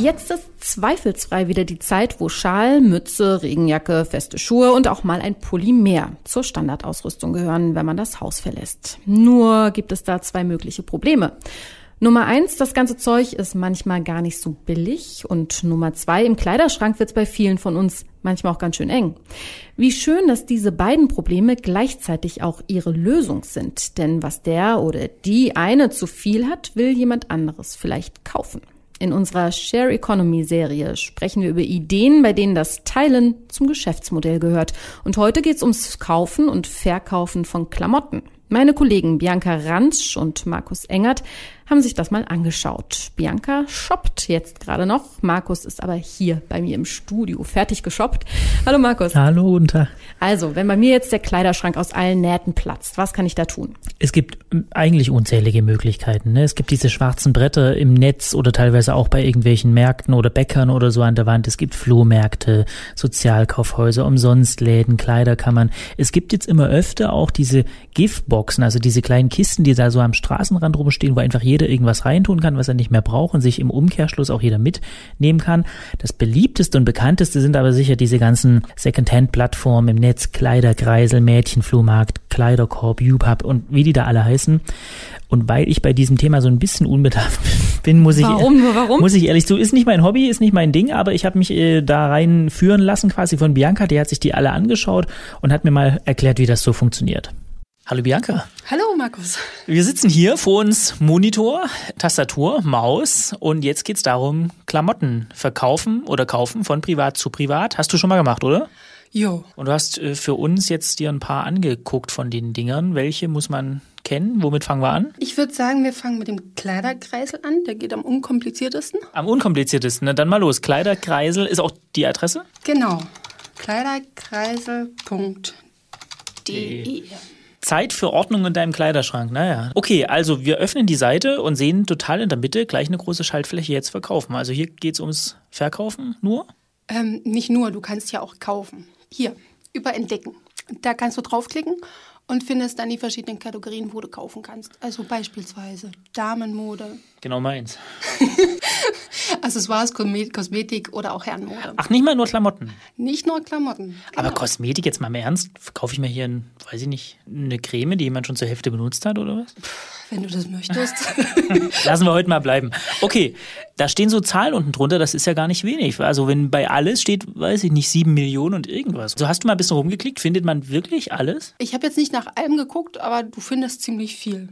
Jetzt ist zweifelsfrei wieder die Zeit, wo Schal, Mütze, Regenjacke, feste Schuhe und auch mal ein Pulli mehr zur Standardausrüstung gehören, wenn man das Haus verlässt. Nur gibt es da zwei mögliche Probleme. Nummer eins, das ganze Zeug ist manchmal gar nicht so billig. Und Nummer zwei, im Kleiderschrank wird es bei vielen von uns manchmal auch ganz schön eng. Wie schön, dass diese beiden Probleme gleichzeitig auch ihre Lösung sind. Denn was der oder die eine zu viel hat, will jemand anderes vielleicht kaufen. In unserer Share Economy Serie sprechen wir über Ideen, bei denen das Teilen zum Geschäftsmodell gehört. Und heute geht es ums Kaufen und Verkaufen von Klamotten. Meine Kollegen Bianca Ransch und Markus Engert haben sich das mal angeschaut. Bianca shoppt jetzt gerade noch. Markus ist aber hier bei mir im Studio fertig geshoppt. Hallo Markus. Hallo, guten Tag. Also, wenn bei mir jetzt der Kleiderschrank aus allen Nähten platzt, was kann ich da tun? Es gibt eigentlich unzählige Möglichkeiten. Ne? Es gibt diese schwarzen Bretter im Netz oder teilweise auch bei irgendwelchen Märkten oder Bäckern oder so an der Wand. Es gibt Flohmärkte, Sozialkaufhäuser, Umsonstläden, Kleiderkammern. Es gibt jetzt immer öfter auch diese Giftboxen, also diese kleinen Kisten, die da so am Straßenrand rumstehen, wo einfach jeder jeder irgendwas reintun kann, was er nicht mehr braucht und sich im Umkehrschluss auch jeder mitnehmen kann. Das beliebteste und bekannteste sind aber sicher diese ganzen Secondhand-Plattformen im Netz, Kleiderkreisel, Mädchenflohmarkt, Kleiderkorb, YouPub und wie die da alle heißen. Und weil ich bei diesem Thema so ein bisschen unbedarft bin, muss ich, warum, warum? muss ich ehrlich zu, ist nicht mein Hobby, ist nicht mein Ding, aber ich habe mich äh, da reinführen lassen quasi von Bianca, die hat sich die alle angeschaut und hat mir mal erklärt, wie das so funktioniert. Hallo Bianca. Hallo Markus. Wir sitzen hier vor uns Monitor, Tastatur, Maus und jetzt geht es darum, Klamotten verkaufen oder kaufen von privat zu privat. Hast du schon mal gemacht, oder? Jo. Und du hast äh, für uns jetzt dir ein paar angeguckt von den Dingern. Welche muss man kennen? Womit fangen wir an? Ich würde sagen, wir fangen mit dem Kleiderkreisel an. Der geht am unkompliziertesten. Am unkompliziertesten. Na dann mal los. Kleiderkreisel ist auch die Adresse? Genau. Kleiderkreisel.de. Zeit für Ordnung in deinem Kleiderschrank. Naja. Okay, also wir öffnen die Seite und sehen total in der Mitte gleich eine große Schaltfläche jetzt verkaufen. Also hier geht es ums Verkaufen nur? Ähm, nicht nur, du kannst ja auch kaufen. Hier, über Entdecken. Da kannst du draufklicken und findest dann die verschiedenen Kategorien, wo du kaufen kannst. Also beispielsweise Damenmode. Genau meins. Accessoires, Kosmetik oder auch Herrenmode. Ach, nicht mal nur Klamotten. Nicht nur Klamotten. Genau. Aber Kosmetik jetzt mal im Ernst, kaufe ich mir hier, ein, weiß ich nicht, eine Creme, die jemand schon zur Hälfte benutzt hat oder was? Wenn du das möchtest. Lassen wir heute mal bleiben. Okay, da stehen so Zahlen unten drunter, das ist ja gar nicht wenig. Also wenn bei alles steht, weiß ich nicht, sieben Millionen und irgendwas. So hast du mal ein bisschen rumgeklickt, findet man wirklich alles? Ich habe jetzt nicht nach allem geguckt, aber du findest ziemlich viel.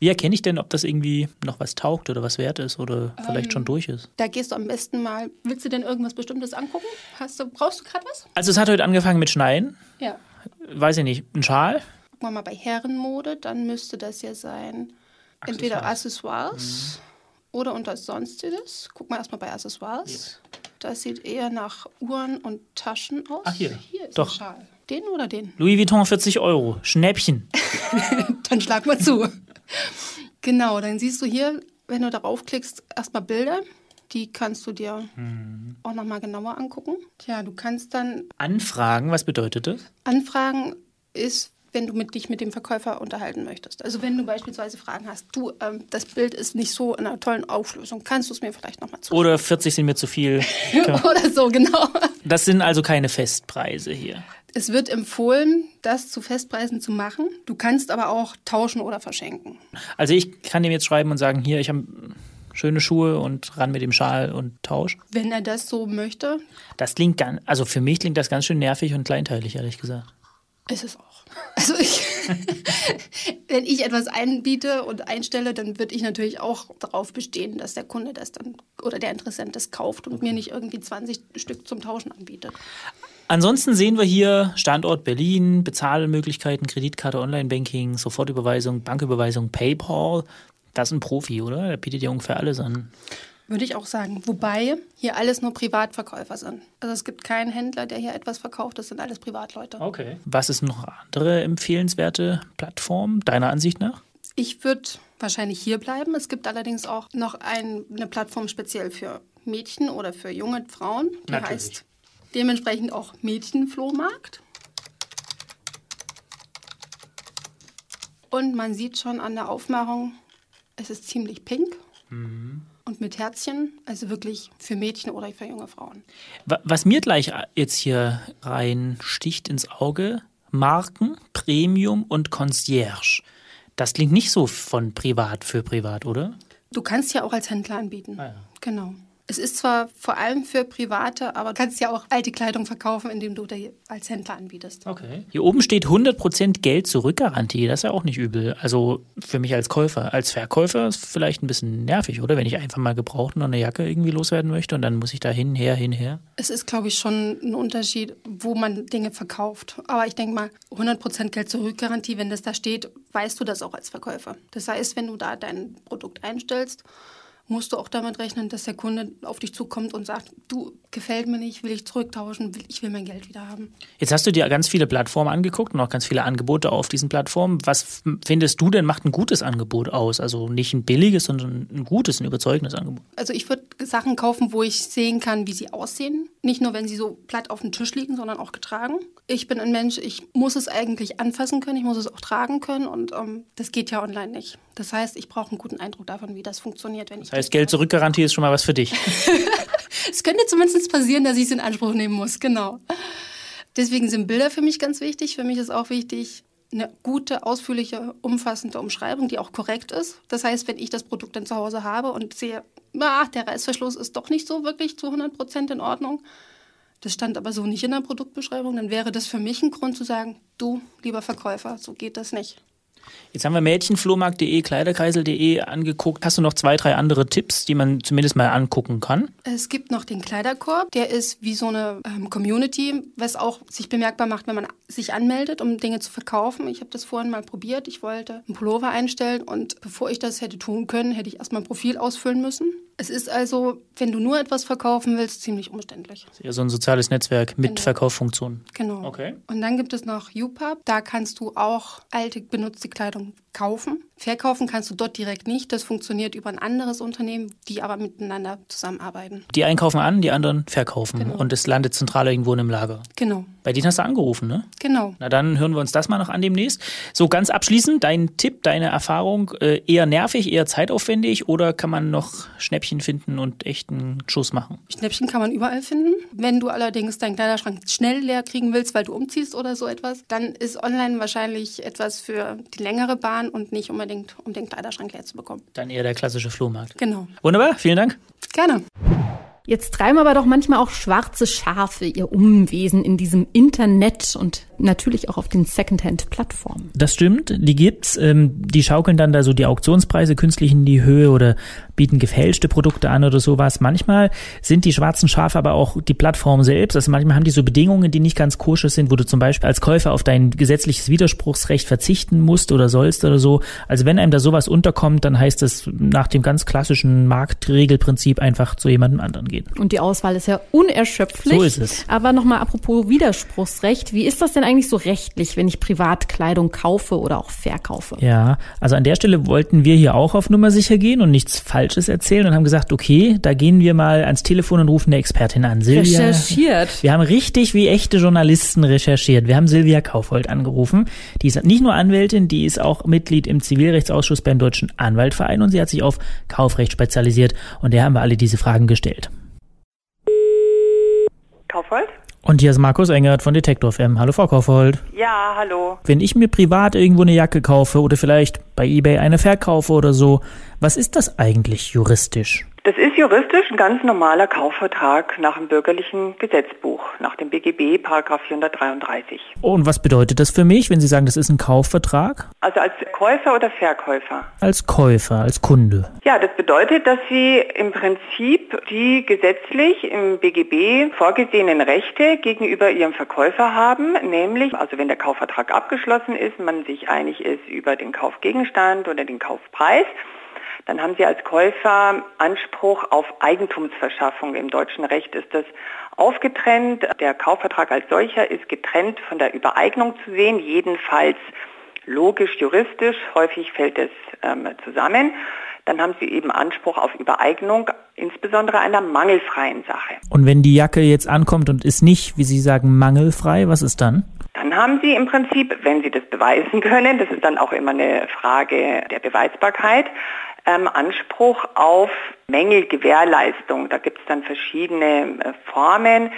Wie erkenne ich denn, ob das irgendwie noch was taugt oder was wert ist oder vielleicht ähm, schon durch ist? Da gehst du am besten mal. Willst du denn irgendwas Bestimmtes angucken? Hast du, brauchst du gerade was? Also es hat heute angefangen mit Schneien. Ja. Weiß ich nicht, ein Schal? Gucken wir mal bei Herrenmode, dann müsste das ja sein Accessoires. entweder Accessoires mhm. oder unter Sonstiges. Guck mal erstmal bei Accessoires. Ja. Das sieht eher nach Uhren und Taschen aus. Ach hier, hier ist Doch. ein Schal. Den oder den? Louis Vuitton 40 Euro. Schnäppchen. dann schlag mal zu. Genau, dann siehst du hier, wenn du darauf klickst, erstmal Bilder. Die kannst du dir hm. auch nochmal genauer angucken. Tja, du kannst dann. Anfragen, was bedeutet das? Anfragen ist, wenn du mit, dich mit dem Verkäufer unterhalten möchtest. Also wenn du beispielsweise Fragen hast, du, ähm, das Bild ist nicht so in einer tollen Auflösung, kannst du es mir vielleicht nochmal zu. Oder 40 sind mir zu viel. Oder so, genau. Das sind also keine Festpreise hier. Es wird empfohlen, das zu Festpreisen zu machen. Du kannst aber auch tauschen oder verschenken. Also ich kann dem jetzt schreiben und sagen, hier, ich habe schöne Schuhe und ran mit dem Schal und tausch. Wenn er das so möchte. Das klingt ganz, also für mich klingt das ganz schön nervig und kleinteilig, ehrlich gesagt. Ist es auch. Also ich, wenn ich etwas einbiete und einstelle, dann würde ich natürlich auch darauf bestehen, dass der Kunde das dann oder der Interessent das kauft und mir nicht irgendwie 20 Stück zum Tauschen anbietet. Ansonsten sehen wir hier Standort Berlin, Bezahlmöglichkeiten, Kreditkarte, Online-Banking, Sofortüberweisung, Banküberweisung, PayPal. Das ist ein Profi, oder? Der bietet ja ungefähr alles an. Würde ich auch sagen. Wobei hier alles nur Privatverkäufer sind. Also es gibt keinen Händler, der hier etwas verkauft. Das sind alles Privatleute. Okay. Was ist noch andere empfehlenswerte Plattform, deiner Ansicht nach? Ich würde wahrscheinlich hier bleiben. Es gibt allerdings auch noch ein, eine Plattform speziell für Mädchen oder für junge Frauen. Die Natürlich. heißt dementsprechend auch Mädchenflohmarkt. Und man sieht schon an der Aufmachung, es ist ziemlich pink und mit Herzchen, also wirklich für Mädchen oder für junge Frauen. Wa- Was mir gleich jetzt hier reinsticht ins Auge, Marken, Premium und Concierge. Das klingt nicht so von privat für privat, oder? Du kannst ja auch als Händler anbieten. Ah ja. Genau. Es ist zwar vor allem für Private, aber du kannst ja auch alte Kleidung verkaufen, indem du die als Händler anbietest. Okay. Hier oben steht 100% Geld zurück-Garantie. Das ist ja auch nicht übel. Also für mich als Käufer. Als Verkäufer ist vielleicht ein bisschen nervig, oder? Wenn ich einfach mal gebraucht noch eine Jacke irgendwie loswerden möchte und dann muss ich da hin, her, hin, her. Es ist, glaube ich, schon ein Unterschied, wo man Dinge verkauft. Aber ich denke mal, 100% Geld zurück-Garantie, wenn das da steht, weißt du das auch als Verkäufer. Das heißt, wenn du da dein Produkt einstellst, musst du auch damit rechnen, dass der Kunde auf dich zukommt und sagt, du, gefällt mir nicht, will ich zurücktauschen, will, ich will mein Geld wieder haben. Jetzt hast du dir ganz viele Plattformen angeguckt und auch ganz viele Angebote auf diesen Plattformen. Was findest du denn macht ein gutes Angebot aus? Also nicht ein billiges, sondern ein gutes, ein überzeugendes Angebot. Also ich würde Sachen kaufen, wo ich sehen kann, wie sie aussehen. Nicht nur, wenn sie so platt auf dem Tisch liegen, sondern auch getragen. Ich bin ein Mensch, ich muss es eigentlich anfassen können, ich muss es auch tragen können und ähm, das geht ja online nicht. Das heißt, ich brauche einen guten Eindruck davon, wie das funktioniert, wenn ich Das heißt, Geld zurück-Garantie ist schon mal was für dich. Es könnte zumindest passieren, dass ich es in Anspruch nehmen muss, genau. Deswegen sind Bilder für mich ganz wichtig. Für mich ist auch wichtig, eine gute, ausführliche, umfassende Umschreibung, die auch korrekt ist. Das heißt, wenn ich das Produkt dann zu Hause habe und sehe, ah, der Reißverschluss ist doch nicht so wirklich zu 100 Prozent in Ordnung, das stand aber so nicht in der Produktbeschreibung, dann wäre das für mich ein Grund zu sagen, du, lieber Verkäufer, so geht das nicht. Jetzt haben wir Mädchenflohmarkt.de, Kleiderkreisel.de angeguckt. Hast du noch zwei, drei andere Tipps, die man zumindest mal angucken kann? Es gibt noch den Kleiderkorb, der ist wie so eine ähm, Community, was auch sich bemerkbar macht, wenn man sich anmeldet, um Dinge zu verkaufen. Ich habe das vorhin mal probiert. Ich wollte einen Pullover einstellen und bevor ich das hätte tun können, hätte ich erstmal ein Profil ausfüllen müssen. Es ist also, wenn du nur etwas verkaufen willst, ziemlich umständlich. Ja so ein soziales Netzwerk mit Genau. Verkaufsfunktionen. Genau. Okay. Und dann gibt es noch UPub. Da kannst du auch alte, benutzte Kleidung kaufen. Verkaufen kannst du dort direkt nicht. Das funktioniert über ein anderes Unternehmen, die aber miteinander zusammenarbeiten. Die einkaufen an, die anderen verkaufen. Genau. Und es landet zentral irgendwo in einem Lager. Genau. Bei denen hast du angerufen, ne? Genau. Na dann hören wir uns das mal noch an demnächst. So ganz abschließend, dein Tipp, deine Erfahrung, äh, eher nervig, eher zeitaufwendig oder kann man noch Schnäppchen finden und echten Schuss machen? Schnäppchen kann man überall finden. Wenn du allerdings deinen Kleiderschrank schnell leer kriegen willst, weil du umziehst oder so etwas, dann ist online wahrscheinlich etwas für die längere Bahn und nicht unbedingt, um den Kleiderschrank leer zu bekommen. Dann eher der klassische Flohmarkt. Genau. Wunderbar, vielen Dank. Gerne. Jetzt treiben aber doch manchmal auch schwarze Schafe ihr Umwesen in diesem Internet und natürlich auch auf den Secondhand-Plattformen. Das stimmt, die gibt's. Ähm, die schaukeln dann da so die Auktionspreise künstlich in die Höhe oder bieten gefälschte Produkte an oder sowas. Manchmal sind die schwarzen Schafe aber auch die Plattform selbst. Also manchmal haben die so Bedingungen, die nicht ganz koscher sind, wo du zum Beispiel als Käufer auf dein gesetzliches Widerspruchsrecht verzichten musst oder sollst oder so. Also wenn einem da sowas unterkommt, dann heißt es nach dem ganz klassischen Marktregelprinzip einfach zu jemandem anderen gehen. Und die Auswahl ist ja unerschöpflich. So ist es. Aber nochmal apropos Widerspruchsrecht. Wie ist das denn eigentlich so rechtlich, wenn ich Privatkleidung kaufe oder auch verkaufe? Ja, also an der Stelle wollten wir hier auch auf Nummer sicher gehen und nichts Falsches erzählen und haben gesagt, okay, da gehen wir mal ans Telefon und rufen eine Expertin an. Silvia. Recherchiert. Wir haben richtig wie echte Journalisten recherchiert. Wir haben Silvia Kaufhold angerufen. Die ist nicht nur Anwältin, die ist auch Mitglied im Zivilrechtsausschuss beim Deutschen Anwaltverein und sie hat sich auf Kaufrecht spezialisiert und der haben wir alle diese Fragen gestellt. Kaufhold? Und hier ist Markus Engert von Detektor FM. Hallo Frau Kaufhold. Ja, hallo. Wenn ich mir privat irgendwo eine Jacke kaufe oder vielleicht bei eBay eine verkaufe oder so, was ist das eigentlich juristisch? Das ist juristisch ein ganz normaler Kaufvertrag nach dem bürgerlichen Gesetzbuch, nach dem BGB, Paragraph 433. Und was bedeutet das für mich, wenn Sie sagen, das ist ein Kaufvertrag? Also als Käufer oder Verkäufer? Als Käufer, als Kunde. Ja, das bedeutet, dass Sie im Prinzip die gesetzlich im BGB vorgesehenen Rechte gegenüber Ihrem Verkäufer haben, nämlich, also wenn der Kaufvertrag abgeschlossen ist, man sich einig ist über den Kaufgegenstand oder den Kaufpreis, dann haben Sie als Käufer Anspruch auf Eigentumsverschaffung. Im deutschen Recht ist das aufgetrennt. Der Kaufvertrag als solcher ist getrennt von der Übereignung zu sehen, jedenfalls logisch, juristisch, häufig fällt es ähm, zusammen dann haben Sie eben Anspruch auf Übereignung, insbesondere einer mangelfreien Sache. Und wenn die Jacke jetzt ankommt und ist nicht, wie Sie sagen, mangelfrei, was ist dann? Dann haben Sie im Prinzip, wenn Sie das beweisen können, das ist dann auch immer eine Frage der Beweisbarkeit, ähm, Anspruch auf Mängelgewährleistung. Da gibt es dann verschiedene äh, Formen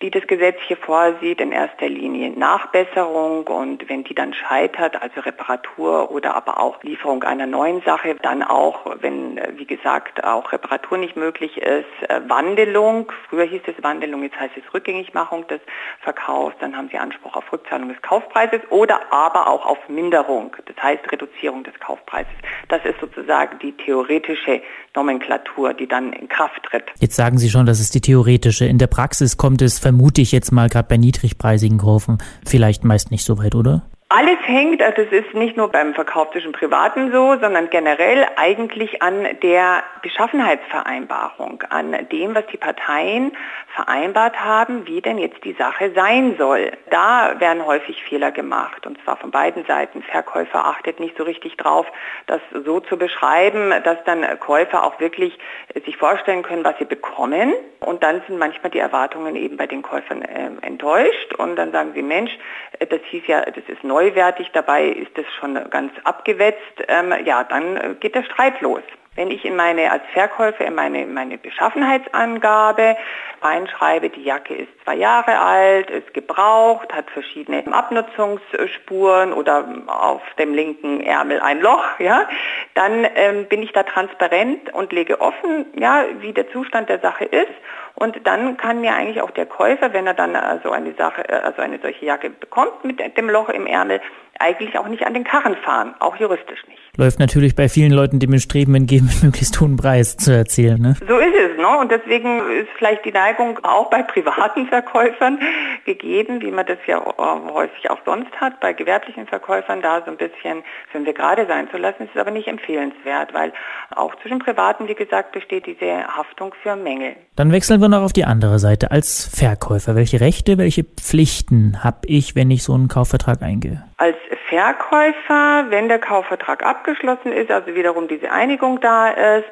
die das Gesetz hier vorsieht, in erster Linie Nachbesserung und wenn die dann scheitert, also Reparatur oder aber auch Lieferung einer neuen Sache, dann auch, wenn, wie gesagt, auch Reparatur nicht möglich ist, äh, Wandelung, früher hieß es Wandelung, jetzt heißt es Rückgängigmachung des Verkaufs, dann haben Sie Anspruch auf Rückzahlung des Kaufpreises oder aber auch auf Minderung, das heißt Reduzierung des Kaufpreises. Das ist sozusagen die theoretische Nomenklatur, die dann in Kraft tritt. Jetzt sagen Sie schon, das ist die theoretische. In der Praxis kommt es vermute ich jetzt mal gerade bei niedrigpreisigen Kurven vielleicht meist nicht so weit, oder? Alles hängt, also das ist nicht nur beim Verkauf zwischen Privaten so, sondern generell eigentlich an der Beschaffenheitsvereinbarung, an dem, was die Parteien vereinbart haben, wie denn jetzt die Sache sein soll. Da werden häufig Fehler gemacht und zwar von beiden Seiten. Verkäufer achtet nicht so richtig drauf, das so zu beschreiben, dass dann Käufer auch wirklich sich vorstellen können, was sie bekommen und dann sind manchmal die Erwartungen eben bei den Käufern äh, enttäuscht und dann sagen sie, Mensch, das hieß ja, das ist neu neuwertig, dabei ist es schon ganz abgewetzt, ähm, ja, dann äh, geht der Streit los. Wenn ich in meine, als Verkäufer in meine, meine Beschaffenheitsangabe reinschreibe, die Jacke ist zwei Jahre alt, ist gebraucht, hat verschiedene Abnutzungsspuren oder auf dem linken Ärmel ein Loch, ja, dann ähm, bin ich da transparent und lege offen, ja, wie der Zustand der Sache ist. Und dann kann mir eigentlich auch der Käufer, wenn er dann also eine Sache, äh, also eine solche Jacke bekommt mit dem Loch im Ärmel, eigentlich auch nicht an den Karren fahren, auch juristisch nicht läuft natürlich bei vielen Leuten, die dem Streben entgehen, mit möglichst hohen Preis zu erzielen. Ne? So ist es, ne? Und deswegen ist vielleicht die Neigung auch bei privaten Verkäufern gegeben, wie man das ja äh, häufig auch sonst hat, bei gewerblichen Verkäufern da so ein bisschen für wir gerade sein zu lassen, ist aber nicht empfehlenswert, weil auch zwischen Privaten, wie gesagt, besteht diese Haftung für Mängel. Dann wechseln wir noch auf die andere Seite. Als Verkäufer, welche Rechte, welche Pflichten habe ich, wenn ich so einen Kaufvertrag eingehe? Als Verkäufer, wenn der Kaufvertrag abgeschlossen ist, also wiederum diese Einigung da ist,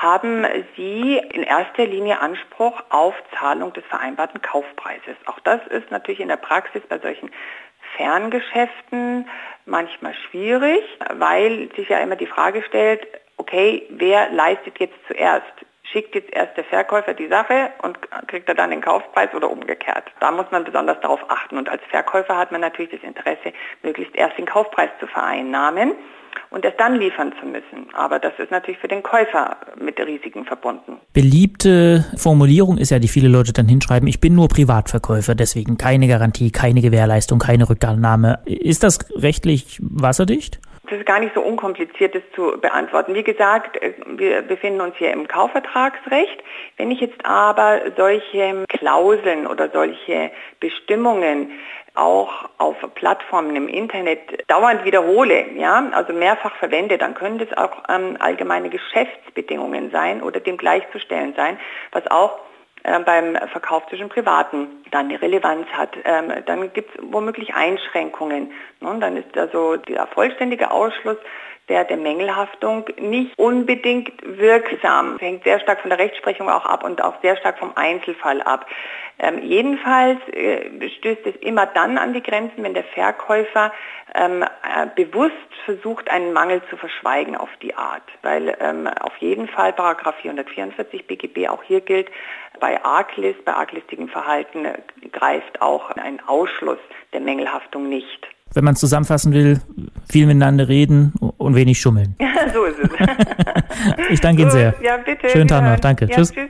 haben Sie in erster Linie Anspruch auf Zahlung des vereinbarten Kaufpreises. Auch das ist natürlich in der Praxis bei solchen Ferngeschäften manchmal schwierig, weil sich ja immer die Frage stellt, okay, wer leistet jetzt zuerst? schickt jetzt erst der Verkäufer die Sache und kriegt er dann den Kaufpreis oder umgekehrt. Da muss man besonders darauf achten. Und als Verkäufer hat man natürlich das Interesse, möglichst erst den Kaufpreis zu vereinnahmen und erst dann liefern zu müssen. Aber das ist natürlich für den Käufer mit Risiken verbunden. Beliebte Formulierung ist ja, die viele Leute dann hinschreiben, ich bin nur Privatverkäufer, deswegen keine Garantie, keine Gewährleistung, keine Rückannahme. Ist das rechtlich wasserdicht? das ist gar nicht so unkompliziert, das zu beantworten. Wie gesagt, äh, wir befinden uns hier im Kaufvertragsrecht. Wenn ich jetzt aber solche Klauseln oder solche Bestimmungen auch auf Plattformen im Internet dauernd wiederhole, ja, also mehrfach verwende, dann können das auch ähm, allgemeine Geschäftsbedingungen sein oder dem gleichzustellen sein, was auch äh, beim Verkauf zwischen Privaten dann eine Relevanz hat. Ähm, dann gibt es womöglich Einschränkungen. Ne? Dann ist also der vollständige Ausschluss der, der Mängelhaftung nicht unbedingt wirksam. Das hängt sehr stark von der Rechtsprechung auch ab und auch sehr stark vom Einzelfall ab. Ähm, jedenfalls äh, stößt es immer dann an die Grenzen, wenn der Verkäufer ähm, äh, bewusst versucht, einen Mangel zu verschweigen auf die Art. Weil ähm, auf jeden Fall Paragraph 444 BGB auch hier gilt, bei Arglist, bei arglistigem Verhalten äh, greift auch ein Ausschluss der Mängelhaftung nicht. Wenn man zusammenfassen will, viel miteinander reden und wenig schummeln. So ist es. ich danke Ihnen sehr. Ja, bitte. Schönen Tag noch. Danke. Ja, tschüss. tschüss.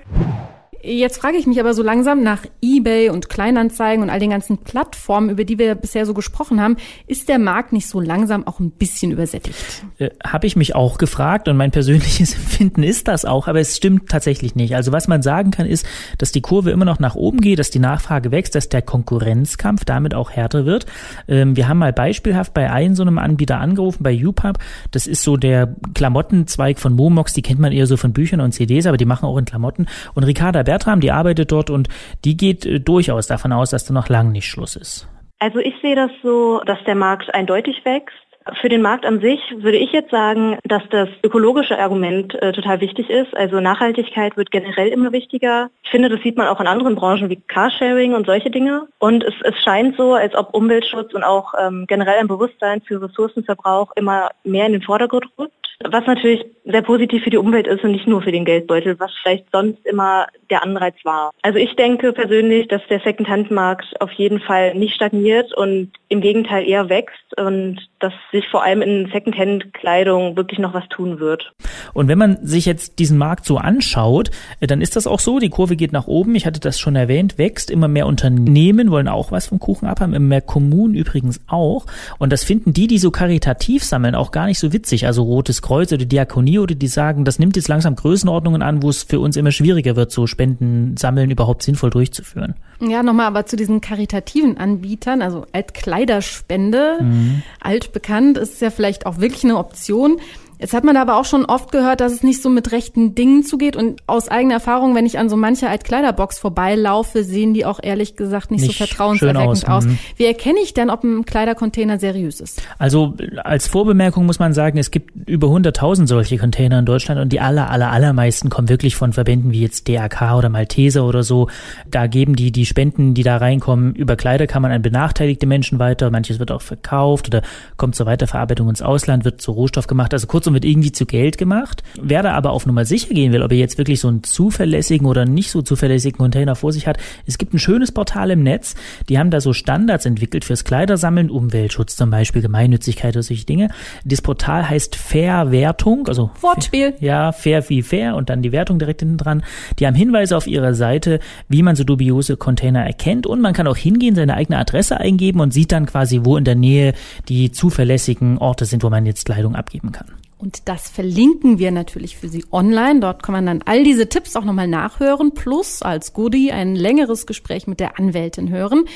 Jetzt frage ich mich aber so langsam nach eBay und Kleinanzeigen und all den ganzen Plattformen, über die wir bisher so gesprochen haben, ist der Markt nicht so langsam auch ein bisschen übersättigt? Äh, Habe ich mich auch gefragt und mein persönliches Empfinden ist das auch, aber es stimmt tatsächlich nicht. Also was man sagen kann, ist, dass die Kurve immer noch nach oben geht, dass die Nachfrage wächst, dass der Konkurrenzkampf damit auch härter wird. Ähm, wir haben mal beispielhaft bei einem so einem Anbieter angerufen, bei UPub. Das ist so der Klamottenzweig von Momox, die kennt man eher so von Büchern und CDs, aber die machen auch in Klamotten. Und Ricarda Bertram, die arbeitet dort und die geht äh, durchaus davon aus, dass da noch lang nicht Schluss ist. Also ich sehe das so, dass der Markt eindeutig wächst. Für den Markt an sich würde ich jetzt sagen, dass das ökologische Argument äh, total wichtig ist. Also Nachhaltigkeit wird generell immer wichtiger. Ich finde, das sieht man auch in anderen Branchen wie Carsharing und solche Dinge. Und es, es scheint so, als ob Umweltschutz und auch ähm, generell ein Bewusstsein für Ressourcenverbrauch immer mehr in den Vordergrund rückt was natürlich sehr positiv für die Umwelt ist und nicht nur für den Geldbeutel, was vielleicht sonst immer der Anreiz war. Also ich denke persönlich, dass der Secondhand-Markt auf jeden Fall nicht stagniert und im Gegenteil eher wächst und dass sich vor allem in Secondhand-Kleidung wirklich noch was tun wird. Und wenn man sich jetzt diesen Markt so anschaut, dann ist das auch so, die Kurve geht nach oben, ich hatte das schon erwähnt, wächst, immer mehr Unternehmen wollen auch was vom Kuchen abhaben, immer mehr Kommunen übrigens auch. Und das finden die, die so karitativ sammeln, auch gar nicht so witzig. Also Rotes Kreuz oder Diakonie oder die sagen, das nimmt jetzt langsam Größenordnungen an, wo es für uns immer schwieriger wird, so Spenden sammeln überhaupt sinnvoll durchzuführen. Ja, nochmal aber zu diesen karitativen Anbietern, also Altkleiderspende, mhm. altbekannt, ist ja vielleicht auch wirklich eine Option. Jetzt hat man aber auch schon oft gehört, dass es nicht so mit rechten Dingen zugeht. Und aus eigener Erfahrung, wenn ich an so mancher Altkleiderbox vorbeilaufe, sehen die auch ehrlich gesagt nicht, nicht so vertrauenserweckend aus. aus. Mhm. Wie erkenne ich denn, ob ein Kleidercontainer seriös ist? Also als Vorbemerkung muss man sagen, es gibt über 100.000 solche Container in Deutschland und die aller, aller, allermeisten kommen wirklich von Verbänden wie jetzt DAK oder Malteser oder so. Da geben die die Spenden, die da reinkommen, über Kleiderkammern an benachteiligte Menschen weiter. Manches wird auch verkauft oder kommt zur Weiterverarbeitung ins Ausland, wird zu Rohstoff gemacht. Also kurz und wird irgendwie zu Geld gemacht. Wer da aber auf Nummer sicher gehen will, ob er jetzt wirklich so einen zuverlässigen oder nicht so zuverlässigen Container vor sich hat, es gibt ein schönes Portal im Netz, die haben da so Standards entwickelt fürs Kleidersammeln, Umweltschutz zum Beispiel, Gemeinnützigkeit oder solche Dinge. Das Portal heißt Verwertung, also Wortspiel. Ja, fair wie fair und dann die Wertung direkt hinten dran. Die haben Hinweise auf ihrer Seite, wie man so dubiose Container erkennt und man kann auch hingehen, seine eigene Adresse eingeben und sieht dann quasi, wo in der Nähe die zuverlässigen Orte sind, wo man jetzt Kleidung abgeben kann. Und das verlinken wir natürlich für Sie online. Dort kann man dann all diese Tipps auch nochmal nachhören, plus als Goodie ein längeres Gespräch mit der Anwältin hören.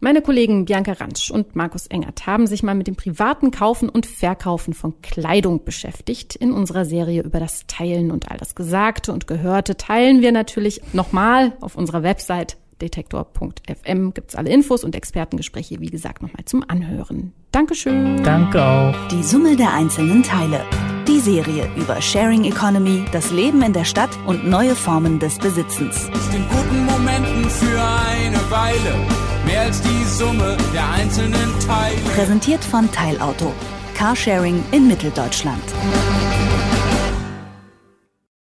Meine Kollegen Bianca Rantsch und Markus Engert haben sich mal mit dem privaten Kaufen und Verkaufen von Kleidung beschäftigt. In unserer Serie über das Teilen und all das Gesagte und Gehörte teilen wir natürlich nochmal auf unserer Website detektor.fm gibt's alle Infos und Expertengespräche, wie gesagt, nochmal zum Anhören. Dankeschön. Danke auch. Die Summe der einzelnen Teile. Die Serie über Sharing Economy, das Leben in der Stadt und neue Formen des Besitzens. Aus den guten Momenten für eine Weile, mehr als die Summe der einzelnen Teile. Präsentiert von Teilauto. Carsharing in Mitteldeutschland.